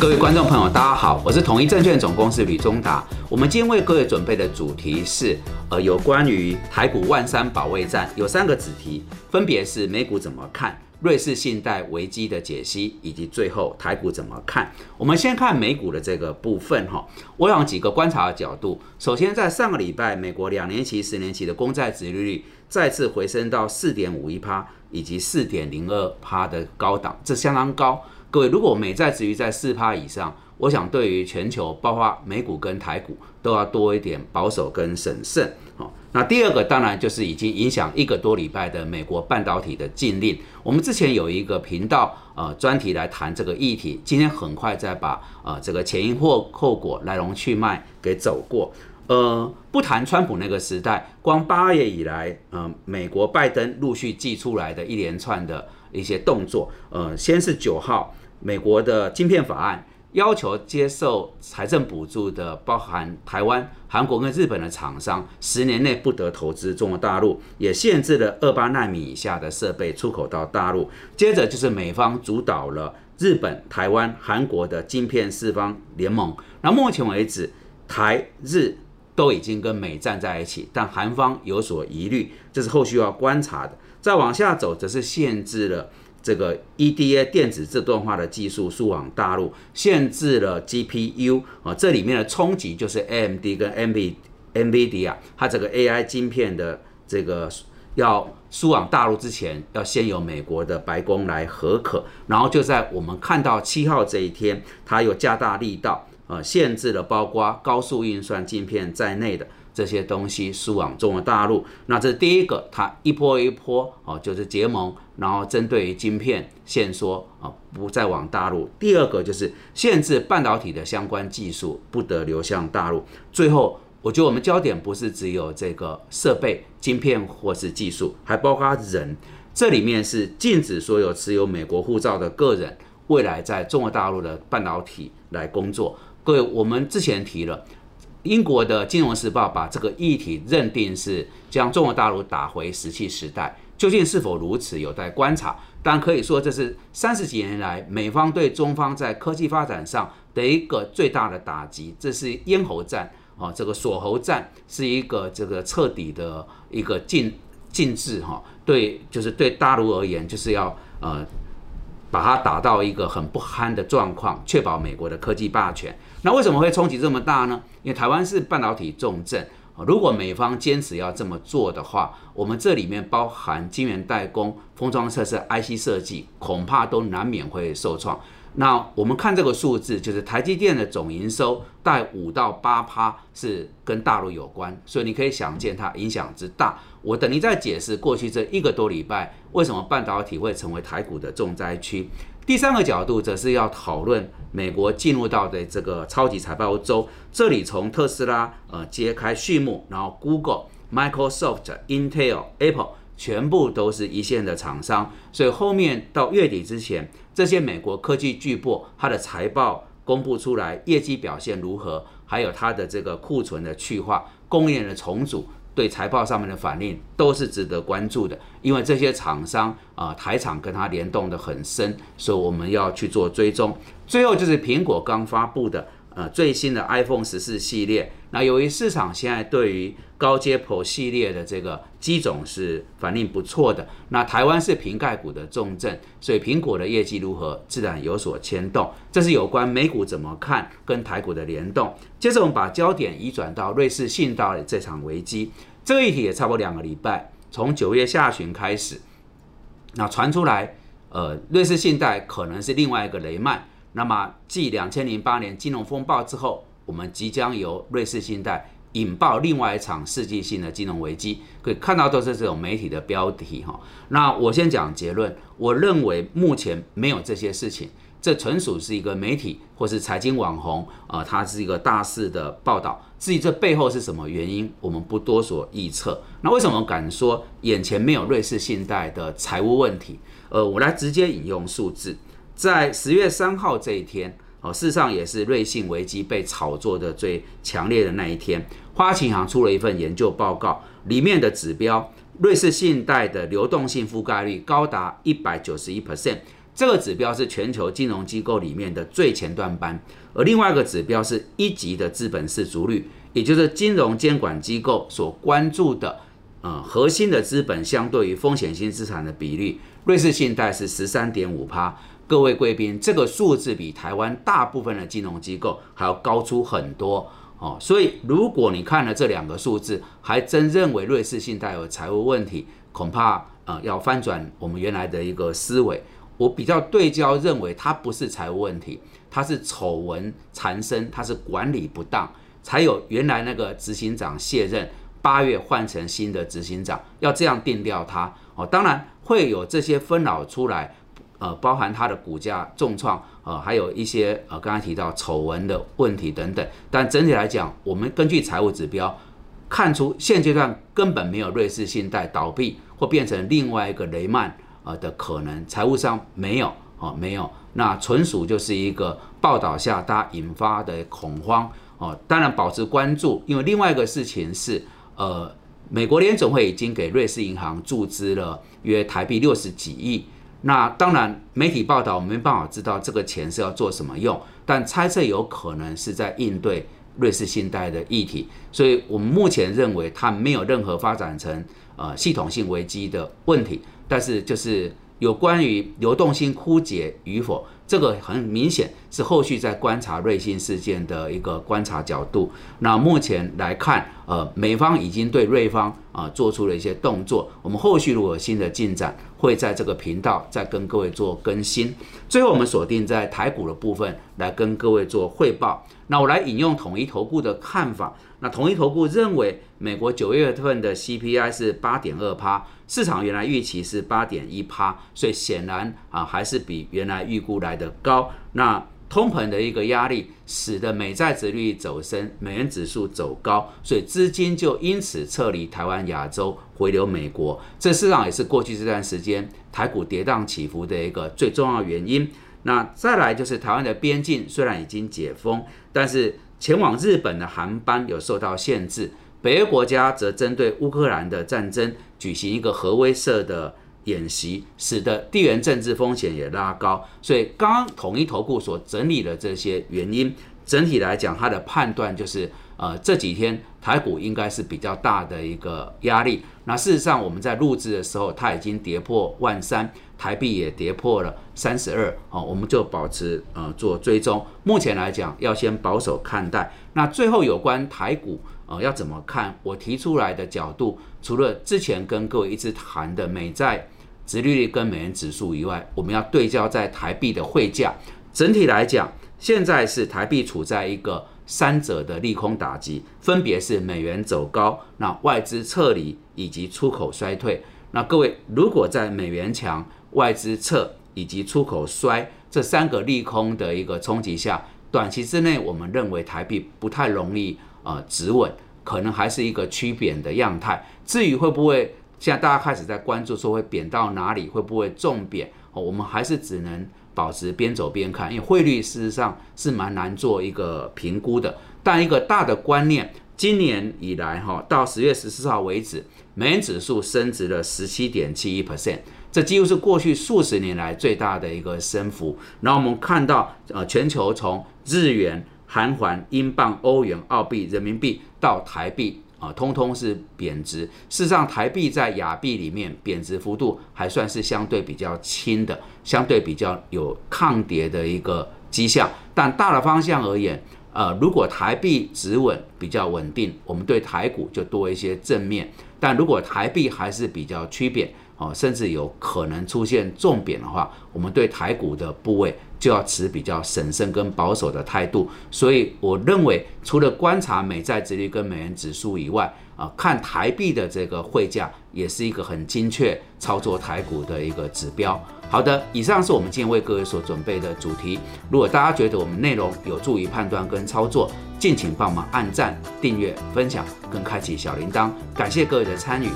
各位观众朋友，大家好，我是统一证券总公司吕中达。我们今天为各位准备的主题是，呃，有关于台股万山保卫战，有三个子题，分别是美股怎么看、瑞士信贷危机的解析，以及最后台股怎么看。我们先看美股的这个部分哈，我有几个观察的角度。首先，在上个礼拜，美国两年期、十年期的公债殖利率再次回升到四点五一趴以及四点零二趴的高档，这相当高。各位，如果美债值于在四趴以上，我想对于全球，包括美股跟台股，都要多一点保守跟审慎。好，那第二个当然就是已经影响一个多礼拜的美国半导体的禁令。我们之前有一个频道呃专题来谈这个议题，今天很快再把呃这个前因后后果、来龙去脉给走过。呃，不谈川普那个时代，光八月以来，呃，美国拜登陆续寄出来的一连串的一些动作，呃，先是九号。美国的晶片法案要求接受财政补助的，包含台湾、韩国跟日本的厂商，十年内不得投资中国大陆，也限制了二八纳米以下的设备出口到大陆。接着就是美方主导了日本、台湾、韩国的晶片四方联盟。那目前为止，台日都已经跟美站在一起，但韩方有所疑虑，这是后续要观察的。再往下走，则是限制了。这个 EDA 电子自动化的技术输往大陆，限制了 GPU 啊，这里面的冲击就是 AMD 跟 NV NVD 啊，它这个 AI 晶片的这个要输往大陆之前，要先由美国的白宫来核可，然后就在我们看到七号这一天，它又加大力道，呃，限制了包括高速运算晶片在内的。这些东西输往中国大陆，那这第一个，它一波一波哦，就是结盟，然后针对于晶片限缩啊，不再往大陆。第二个就是限制半导体的相关技术不得流向大陆。最后，我觉得我们焦点不是只有这个设备、晶片或是技术，还包括人。这里面是禁止所有持有美国护照的个人未来在中国大陆的半导体来工作。各位，我们之前提了。英国的《金融时报》把这个议题认定是将中国大陆打回石器时代，究竟是否如此有待观察。但可以说，这是三十几年来美方对中方在科技发展上的一个最大的打击。这是咽喉战啊，这个锁喉战是一个这个彻底的一个禁禁制哈。对，就是对大陆而言，就是要呃。把它打到一个很不堪的状况，确保美国的科技霸权。那为什么会冲击这么大呢？因为台湾是半导体重镇，如果美方坚持要这么做的话，我们这里面包含晶圆代工、封装测试、IC 设计，恐怕都难免会受创。那我们看这个数字，就是台积电的总营收大概五到八趴是跟大陆有关，所以你可以想见它影响之大。我等你再解释过去这一个多礼拜为什么半导体会成为台股的重灾区。第三个角度则是要讨论美国进入到的这个超级财报周，这里从特斯拉呃揭开序幕，然后 Google、Microsoft、Intel、Apple 全部都是一线的厂商，所以后面到月底之前，这些美国科技巨擘它的财报公布出来，业绩表现如何，还有它的这个库存的去化、供应链的重组。对财报上面的反应都是值得关注的，因为这些厂商啊，台厂跟它联动的很深，所以我们要去做追踪。最后就是苹果刚发布的。呃，最新的 iPhone 十四系列，那由于市场现在对于高阶 Pro 系列的这个机种是反应不错的，那台湾是瓶盖股的重镇，所以苹果的业绩如何，自然有所牵动。这是有关美股怎么看跟台股的联动。接着我们把焦点移转到瑞士信贷的这场危机，这个议题也差不多两个礼拜，从九月下旬开始，那传出来，呃，瑞士信贷可能是另外一个雷曼。那么，继两千零八年金融风暴之后，我们即将由瑞士信贷引爆另外一场世纪性的金融危机。可以看到都是这种媒体的标题哈。那我先讲结论，我认为目前没有这些事情，这纯属是一个媒体或是财经网红啊，它是一个大肆的报道。至于这背后是什么原因，我们不多所臆测。那为什么敢说眼前没有瑞士信贷的财务问题？呃，我来直接引用数字。在十月三号这一天，哦，事实上也是瑞信危机被炒作的最强烈的那一天。花旗银行出了一份研究报告，里面的指标，瑞士信贷的流动性覆盖率高达一百九十一 percent，这个指标是全球金融机构里面的最前段班，而另外一个指标是一级的资本市足率，也就是金融监管机构所关注的呃核心的资本相对于风险性资产的比率。瑞士信贷是十三点五趴。各位贵宾，这个数字比台湾大部分的金融机构还要高出很多哦。所以，如果你看了这两个数字，还真认为瑞士信贷有财务问题，恐怕呃要翻转我们原来的一个思维。我比较对焦认为它不是财务问题，它是丑闻缠身，它是管理不当，才有原来那个执行长卸任，八月换成新的执行长，要这样定掉它哦。当然会有这些纷扰出来。呃，包含它的股价重创，呃，还有一些呃，刚才提到丑闻的问题等等。但整体来讲，我们根据财务指标看出，现阶段根本没有瑞士信贷倒闭或变成另外一个雷曼呃的可能，财务上没有哦，没有。那纯属就是一个报道下大家引发的恐慌哦。当然保持关注，因为另外一个事情是，呃，美国联总会已经给瑞士银行注资了约台币六十几亿。那当然，媒体报道我没办法知道这个钱是要做什么用，但猜测有可能是在应对瑞士信贷的议题，所以我们目前认为它没有任何发展成呃系统性危机的问题，但是就是有关于流动性枯竭与否。这个很明显是后续在观察瑞信事件的一个观察角度。那目前来看，呃，美方已经对瑞方啊做出了一些动作。我们后续如果新的进展，会在这个频道再跟各位做更新。最后，我们锁定在台股的部分来跟各位做汇报。那我来引用统一投顾的看法。那统一投顾认为，美国九月份的 CPI 是八点二趴，市场原来预期是八点一趴，所以显然啊还是比原来预估来的高。那通膨的一个压力，使得美债值率走升，美元指数走高，所以资金就因此撤离台湾、亚洲，回流美国。这市场也是过去这段时间台股跌宕起伏的一个最重要原因。那再来就是台湾的边境虽然已经解封，但是前往日本的航班有受到限制，北约国家则针对乌克兰的战争举行一个核威慑的演习，使得地缘政治风险也拉高。所以，刚刚统一投顾所整理的这些原因，整体来讲，它的判断就是。呃，这几天台股应该是比较大的一个压力。那事实上，我们在录制的时候，它已经跌破万三，台币也跌破了三十二。哦，我们就保持呃做追踪。目前来讲，要先保守看待。那最后有关台股呃要怎么看？我提出来的角度，除了之前跟各位一直谈的美债殖利率跟美元指数以外，我们要对焦在台币的汇价。整体来讲，现在是台币处在一个。三者的利空打击，分别是美元走高、那外资撤离以及出口衰退。那各位，如果在美元强、外资撤以及出口衰这三个利空的一个冲击下，短期之内，我们认为台币不太容易呃止稳，可能还是一个趋贬的样态。至于会不会现在大家开始在关注说会贬到哪里，会不会重贬？哦，我们还是只能。保持边走边看，因为汇率事实上是蛮难做一个评估的。但一个大的观念，今年以来哈，到十月十四号为止，美元指数升值了十七点七一 percent，这几乎是过去数十年来最大的一个升幅。然后我们看到，呃，全球从日元、韩元、英镑、欧元、澳币、人民币到台币。啊，通通是贬值。事实上，台币在亚币里面贬值幅度还算是相对比较轻的，相对比较有抗跌的一个迹象。但大的方向而言，呃，如果台币止稳比较稳定，我们对台股就多一些正面。但如果台币还是比较趋贬，哦，甚至有可能出现重贬的话，我们对台股的部位。就要持比较审慎跟保守的态度，所以我认为除了观察美债殖率跟美元指数以外，啊，看台币的这个汇价也是一个很精确操作台股的一个指标。好的，以上是我们今天为各位所准备的主题。如果大家觉得我们内容有助于判断跟操作，敬请帮忙按赞、订阅、分享跟开启小铃铛。感谢各位的参与。